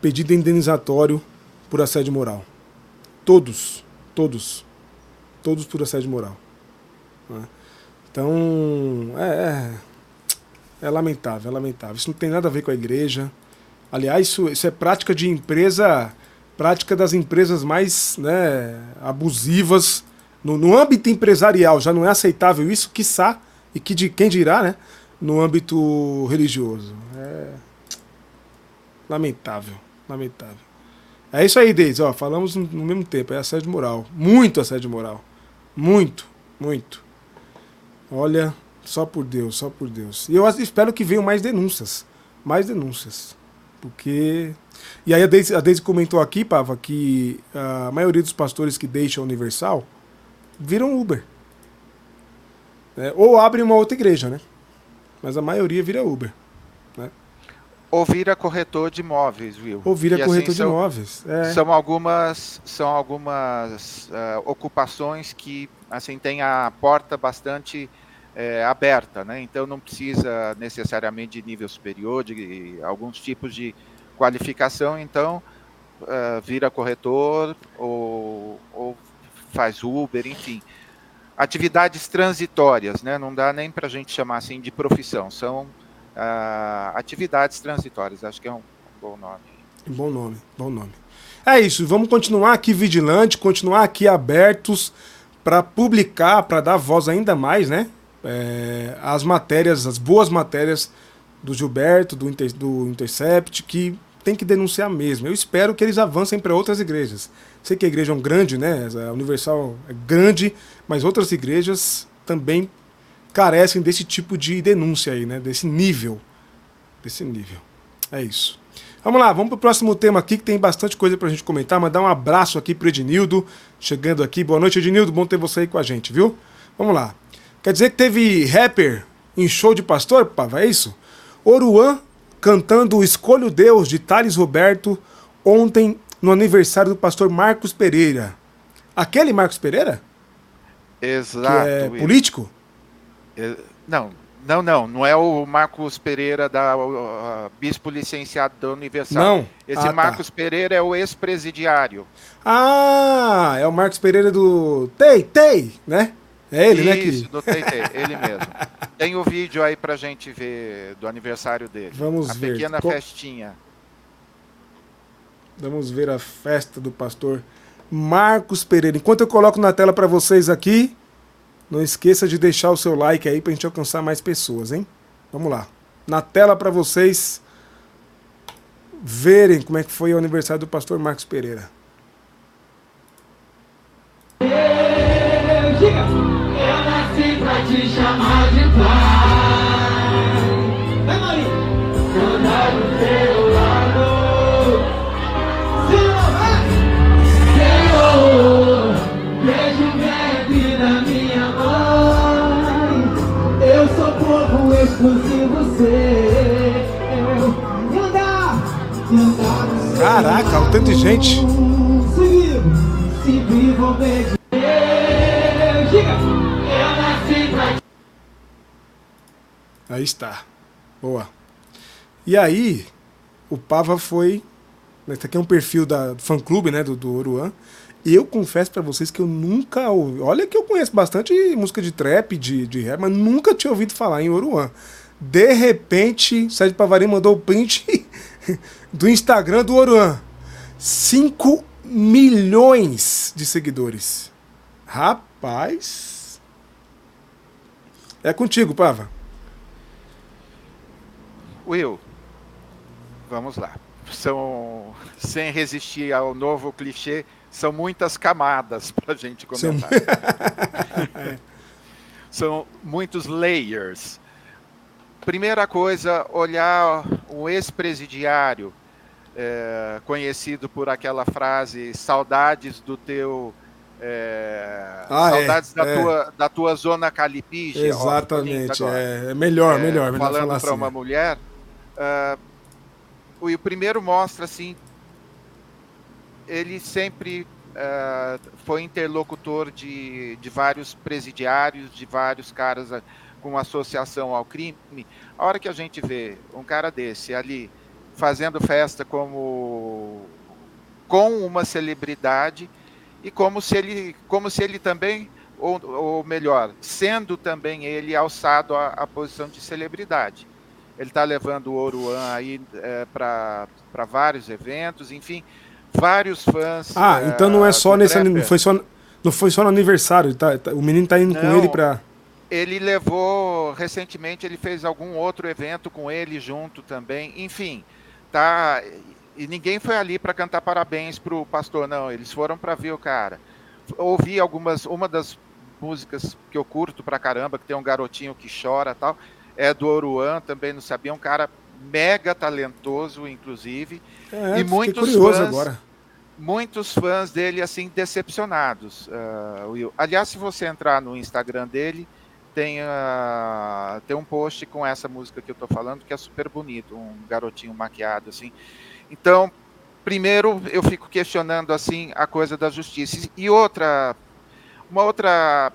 A: pedido indenizatório por assédio moral. Todos, todos, todos por assédio moral. Né? Então, é, é, é, lamentável, é lamentável. Isso não tem nada a ver com a igreja. Aliás, isso, isso é prática de empresa, prática das empresas mais né, abusivas. No, no âmbito empresarial já não é aceitável isso, quiçá e que de quem dirá, né? No âmbito religioso. É lamentável, lamentável. É isso aí, Deise, ó, falamos no, mesmo tempo, é assédio moral. Muito assédio moral. Muito, muito. Olha, só por Deus, só por Deus. E eu espero que venham mais denúncias. Mais denúncias. Porque. E aí a Deise, a Deise comentou aqui, Pava, que a maioria dos pastores que deixam a Universal viram Uber. É, ou abre uma outra igreja, né? Mas a maioria vira Uber. Né?
B: Ou vira corretor de imóveis, viu?
A: Ou vira e, assim, corretor assim, de imóveis.
B: É. São algumas, são algumas uh, ocupações que assim têm a porta bastante é, aberta, né? Então não precisa necessariamente de nível superior, de, de alguns tipos de qualificação. Então uh, vira corretor ou, ou faz Uber, enfim atividades transitórias, né? não dá nem para a gente chamar assim de profissão, são uh, atividades transitórias, acho que é um bom nome.
A: Bom nome, bom nome. É isso, vamos continuar aqui vigilante, continuar aqui abertos para publicar, para dar voz ainda mais, né? É, as matérias, as boas matérias do Gilberto, do, Inter, do Intercept, que tem que denunciar mesmo. Eu espero que eles avancem para outras igrejas. Sei que a igreja é um grande, né? A Universal é grande, mas outras igrejas também carecem desse tipo de denúncia aí, né? Desse nível. Desse nível. É isso. Vamos lá, vamos para o próximo tema aqui, que tem bastante coisa para a gente comentar. Mandar um abraço aqui para Ednildo, chegando aqui. Boa noite, Ednildo. Bom ter você aí com a gente, viu? Vamos lá. Quer dizer que teve rapper em show de pastor, Pava? É isso? Oruan cantando Escolho Deus, de Thales Roberto, ontem no aniversário do pastor Marcos Pereira. Aquele Marcos Pereira?
B: Exato.
A: Que é político?
B: É, não, não, não. Não é o Marcos Pereira, da uh, bispo licenciado da Universal.
A: Não.
B: Esse ah, tá. Marcos tá. Pereira é o ex-presidiário.
A: Ah, é o Marcos Pereira do Tei, Tei, né? É ele, né?
B: Isso, do Tei, ele mesmo. Tem o vídeo aí pra gente ver do aniversário dele.
A: Vamos
B: a
A: ver.
B: A pequena festinha.
A: Vamos ver a festa do pastor Marcos Pereira. Enquanto eu coloco na tela para vocês aqui, não esqueça de deixar o seu like aí para a gente alcançar mais pessoas, hein? Vamos lá. Na tela para vocês verem como é que foi o aniversário do pastor Marcos Pereira. Caraca, o tanto de gente. Aí está. Boa. E aí, o Pava foi. Esse aqui é um perfil da, do fã clube, né? Do, do Oruan. Eu confesso para vocês que eu nunca ouvi. Olha que eu conheço bastante música de trap, de, de rap, mas nunca tinha ouvido falar em Oruan. De repente, Sérgio Pavarim mandou o print do Instagram do Oruan. 5 milhões de seguidores. Rapaz. É contigo, Pava.
B: Will, vamos lá. São, sem resistir ao novo clichê, são muitas camadas para a gente comentar. são muitos layers. Primeira coisa, olhar o ex-presidiário, é, conhecido por aquela frase saudades do teu é, ah, é, saudades é, da, é. Tua, da tua zona calipige.
A: Exatamente, é, é, melhor, melhor, melhor.
B: Falando para assim. uma mulher, uh, o, primeiro mostra assim, ele sempre uh, foi interlocutor de, de vários presidiários, de vários caras com associação ao crime. A hora que a gente vê um cara desse ali fazendo festa como com uma celebridade e como se ele, como se ele também, ou, ou melhor, sendo também ele alçado à, à posição de celebridade. Ele está levando o Oruan aí é, para vários eventos, enfim, vários fãs.
A: Ah, é, então não é só nesse não foi só não foi só no aniversário, tá, tá o menino está indo não, com ele para
B: ele levou recentemente ele fez algum outro evento com ele junto também, enfim, tá e ninguém foi ali para cantar parabéns pro pastor, não. Eles foram para ver o cara. Ouvi algumas, uma das músicas que eu curto pra caramba, que tem um garotinho que chora tal, é do Oruan, também não sabia, um cara mega talentoso, inclusive. É, e muitos fãs, agora. muitos fãs dele assim decepcionados. Uh, Aliás, se você entrar no Instagram dele, tem, uh, tem um post com essa música que eu tô falando que é super bonito, um garotinho maquiado assim. Então, primeiro eu fico questionando assim a coisa da justiça. E outra, uma outra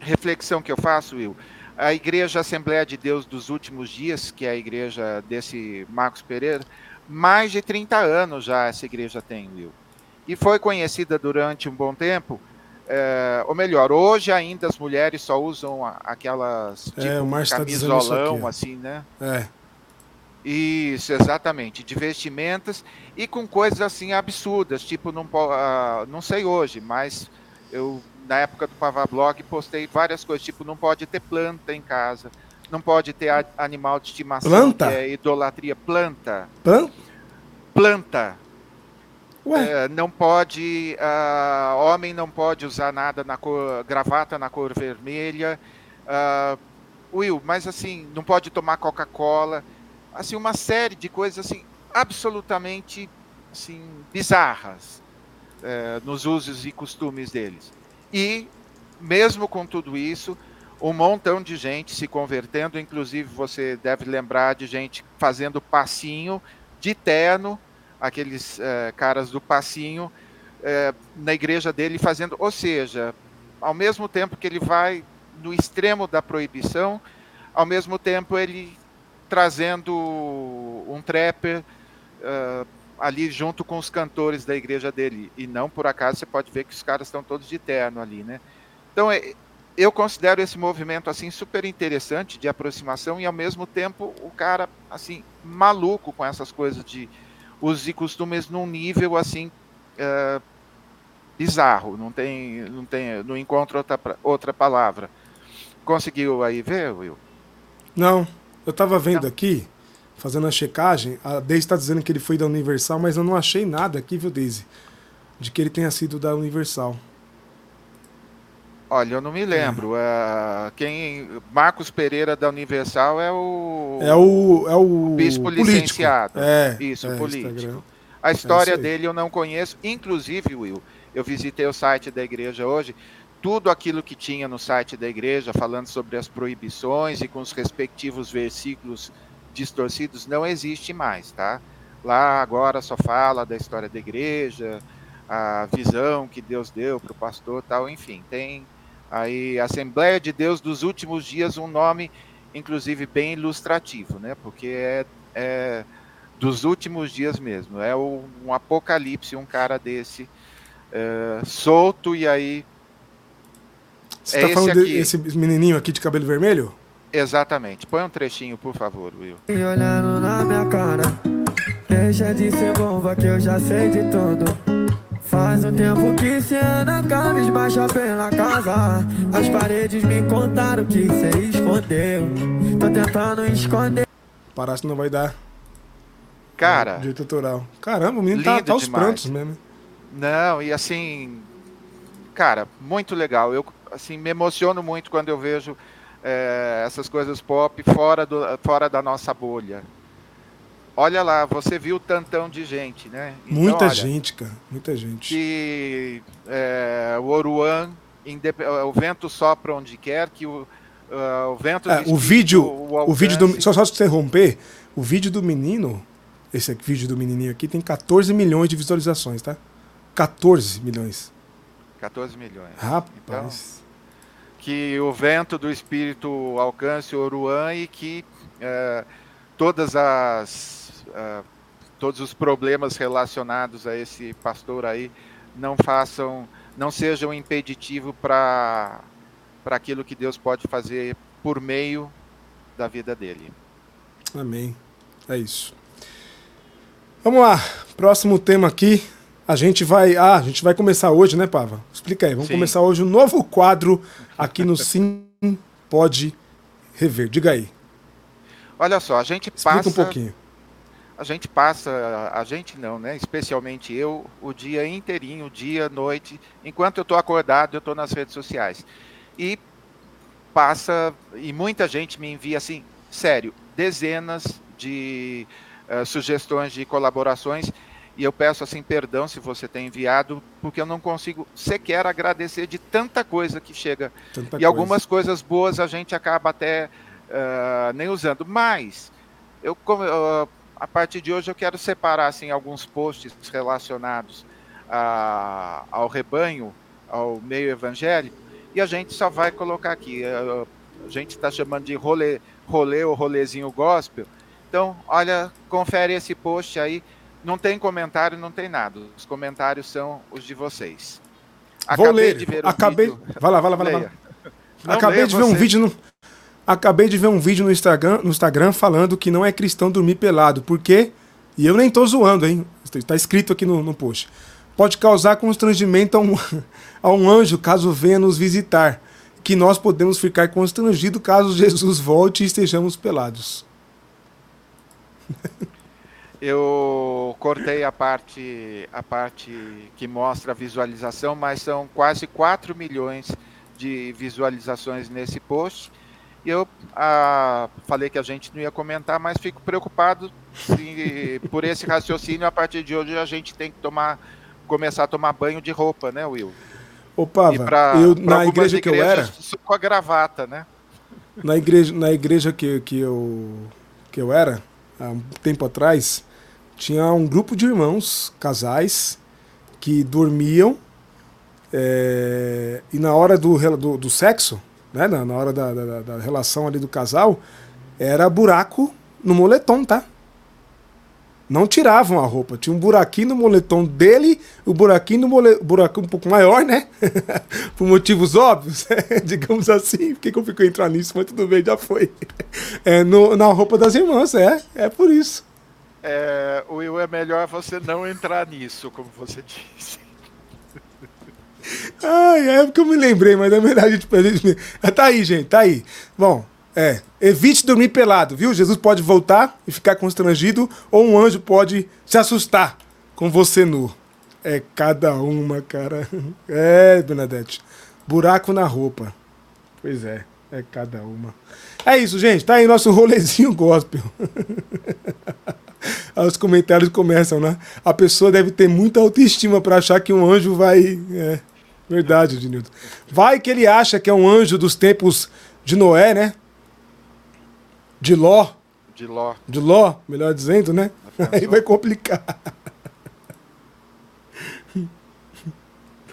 B: reflexão que eu faço, Will, a Igreja Assembleia de Deus dos últimos dias, que é a igreja desse Marcos Pereira, mais de 30 anos já essa igreja tem, Will. E foi conhecida durante um bom tempo, é, ou melhor, hoje ainda as mulheres só usam aquelas
A: tipo, é, o tá
B: camisolão, tá assim, né?
A: É.
B: Isso, exatamente, de vestimentas e com coisas assim absurdas, tipo, não, uh, não sei hoje, mas eu, na época do Pavablog, postei várias coisas, tipo, não pode ter planta em casa, não pode ter animal de estimação,
A: planta?
B: é idolatria, planta.
A: Plan?
B: Planta. É, não pode, uh, homem não pode usar nada na cor, gravata na cor vermelha. Uh, Will, mas assim, não pode tomar Coca-Cola assim uma série de coisas assim absolutamente assim bizarras é, nos usos e costumes deles. E mesmo com tudo isso, um montão de gente se convertendo, inclusive você deve lembrar de gente fazendo passinho de terno, aqueles é, caras do passinho é, na igreja dele fazendo, ou seja, ao mesmo tempo que ele vai no extremo da proibição, ao mesmo tempo ele trazendo um trapper uh, ali junto com os cantores da igreja dele. E não por acaso você pode ver que os caras estão todos de terno ali, né? Então é, eu considero esse movimento assim super interessante de aproximação e ao mesmo tempo o cara assim maluco com essas coisas de usos e costumes num nível assim uh, bizarro. Não tem, não tem, não encontro outra outra palavra. Conseguiu aí ver, Will?
A: Não. Eu tava vendo não. aqui, fazendo a checagem, a Deise está dizendo que ele foi da Universal, mas eu não achei nada aqui, viu, Deise? De que ele tenha sido da Universal.
B: Olha, eu não me lembro. É. Quem Marcos Pereira da Universal é o
A: é o é o
B: bispo político. licenciado.
A: É,
B: isso, é, político. Instagram. A história é dele eu não conheço. Inclusive, Will, eu visitei o site da igreja hoje tudo aquilo que tinha no site da igreja, falando sobre as proibições e com os respectivos versículos distorcidos, não existe mais, tá? Lá agora só fala da história da igreja, a visão que Deus deu para o pastor, tal, enfim, tem aí Assembleia de Deus dos últimos dias, um nome inclusive bem ilustrativo, né? Porque é, é dos últimos dias mesmo, é um apocalipse, um cara desse é, solto e aí
A: você é tá falando desse menininho aqui de cabelo vermelho?
B: Exatamente. Põe um trechinho, por favor, Will.
C: E olhando na minha cara, deixa de ser bomba que eu já sei de tudo. Faz um tempo que cê anda cabisbaixa pela casa. As paredes me contaram que cê escondeu. Tô tentando esconder.
A: Paraste não vai dar
B: Cara.
A: De tutorial. Caramba, o menino tá, tá aos prantos mesmo
B: Não, e assim Cara, muito legal. Eu assim, me emociono muito quando eu vejo é, essas coisas pop fora, do, fora da nossa bolha. Olha lá, você viu o tantão de gente, né?
A: Então, muita olha, gente, cara, muita gente.
B: Que é, o Oruan, o vento sopra onde quer, que o, uh, o vento.
A: É, o vídeo, o, o, vídeo do, só só se você romper, o vídeo do menino, esse vídeo do menininho aqui tem 14 milhões de visualizações, tá? 14 milhões.
B: 14 milhões.
A: Rapaz. Então,
B: que o vento do espírito alcance Oruan e que uh, todas as uh, todos os problemas relacionados a esse pastor aí não façam, não sejam impeditivo para para aquilo que Deus pode fazer por meio da vida dele.
A: Amém. É isso. Vamos lá, próximo tema aqui. A gente vai, ah, a gente vai começar hoje, né, Pava? Explica aí. Vamos Sim. começar hoje um novo quadro aqui no Sim Pode Rever. Diga aí.
B: Olha só, a gente Explica passa
A: um pouquinho
B: a gente passa, a gente não, né? Especialmente eu, o dia inteirinho, dia, noite, enquanto eu estou acordado, eu estou nas redes sociais. E passa, e muita gente me envia assim, sério, dezenas de uh, sugestões de colaborações. E eu peço assim perdão se você tem enviado, porque eu não consigo sequer agradecer de tanta coisa que chega. Tanta e coisa. algumas coisas boas a gente acaba até uh, nem usando. Mas eu, uh, a partir de hoje eu quero separar assim alguns posts relacionados a, ao rebanho, ao meio evangélico, e a gente só vai colocar aqui. A, a gente está chamando de rolê, rolê ou rolezinho gospel. Então, olha, confere esse post aí. Não tem comentário, não tem nada. Os comentários são os de vocês.
A: Acabei Vou ler. de ver o Acabei... vídeo. Vai lá, vai lá, vai lá. Acabei de ver um vídeo no Acabei de ver um vídeo no Instagram, no Instagram falando que não é cristão dormir pelado. Por quê? E eu nem tô zoando, hein? Está escrito aqui no, no post. Pode causar constrangimento a um, a um anjo caso venha nos visitar. Que nós podemos ficar constrangidos caso Jesus volte e estejamos pelados.
B: Eu cortei a parte, a parte que mostra a visualização, mas são quase 4 milhões de visualizações nesse post e eu ah, falei que a gente não ia comentar, mas fico preocupado se, por esse raciocínio. A partir de hoje a gente tem que tomar, começar a tomar banho de roupa, né, Will?
A: Opa, eu, na igreja que eu era.
B: Com a gravata, né?
A: Na igreja, na igreja que, que, eu, que eu era, há um tempo atrás, tinha um grupo de irmãos, casais, que dormiam é, e na hora do, do, do sexo né, na, hora da, da, da, relação ali do casal, era buraco no moletom, tá? Não tiravam a roupa. Tinha um buraquinho no moletom dele, o buraquinho no mole... buraquinho um pouco maior, né? Por motivos óbvios, digamos assim. Por que, que eu fico entrar nisso? Mas tudo bem, já foi. É, no, na roupa das irmãs, é. É por isso.
B: É, Will, é melhor você não entrar nisso, como você disse.
A: Ai, é porque eu me lembrei, mas é verdade. Tipo, gente... Tá aí, gente, tá aí. Bom, é. Evite dormir pelado, viu? Jesus pode voltar e ficar constrangido, ou um anjo pode se assustar com você nu. É cada uma, cara. É, Bernadette. Buraco na roupa. Pois é, é cada uma. É isso, gente. Tá aí nosso rolezinho gospel. Os comentários começam, né? A pessoa deve ter muita autoestima para achar que um anjo vai. É. Verdade, Dinildo. Vai que ele acha que é um anjo dos tempos de Noé, né? De Ló.
B: De Ló.
A: De Ló, melhor dizendo, né? Aí vai complicar.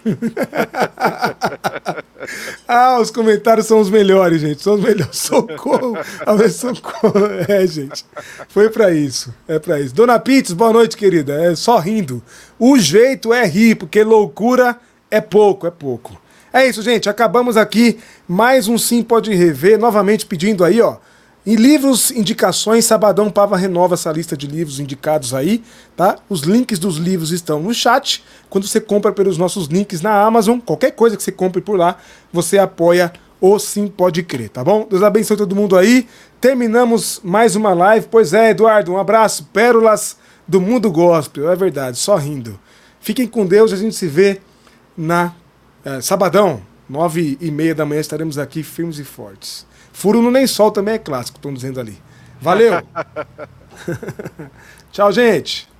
A: ah, os comentários são os melhores, gente. São os melhores. Socorro. socorro. É, gente. Foi para isso. É para isso. Dona Pitts, boa noite, querida. É só rindo. O jeito é rir, porque loucura é pouco, é pouco. É isso, gente. Acabamos aqui mais um Sim Pode Rever. Novamente pedindo aí, ó. Em livros, indicações, Sabadão Pava renova essa lista de livros indicados aí, tá? Os links dos livros estão no chat. Quando você compra pelos nossos links na Amazon, qualquer coisa que você compre por lá, você apoia o Sim Pode Crer, tá bom? Deus abençoe todo mundo aí. Terminamos mais uma live. Pois é, Eduardo, um abraço. Pérolas do mundo gospel, é verdade, só rindo. Fiquem com Deus, a gente se vê na é, sabadão, Nove e meia da manhã estaremos aqui firmes e fortes. Furo no nem sol também é clássico, estão dizendo ali. Valeu! Tchau, gente!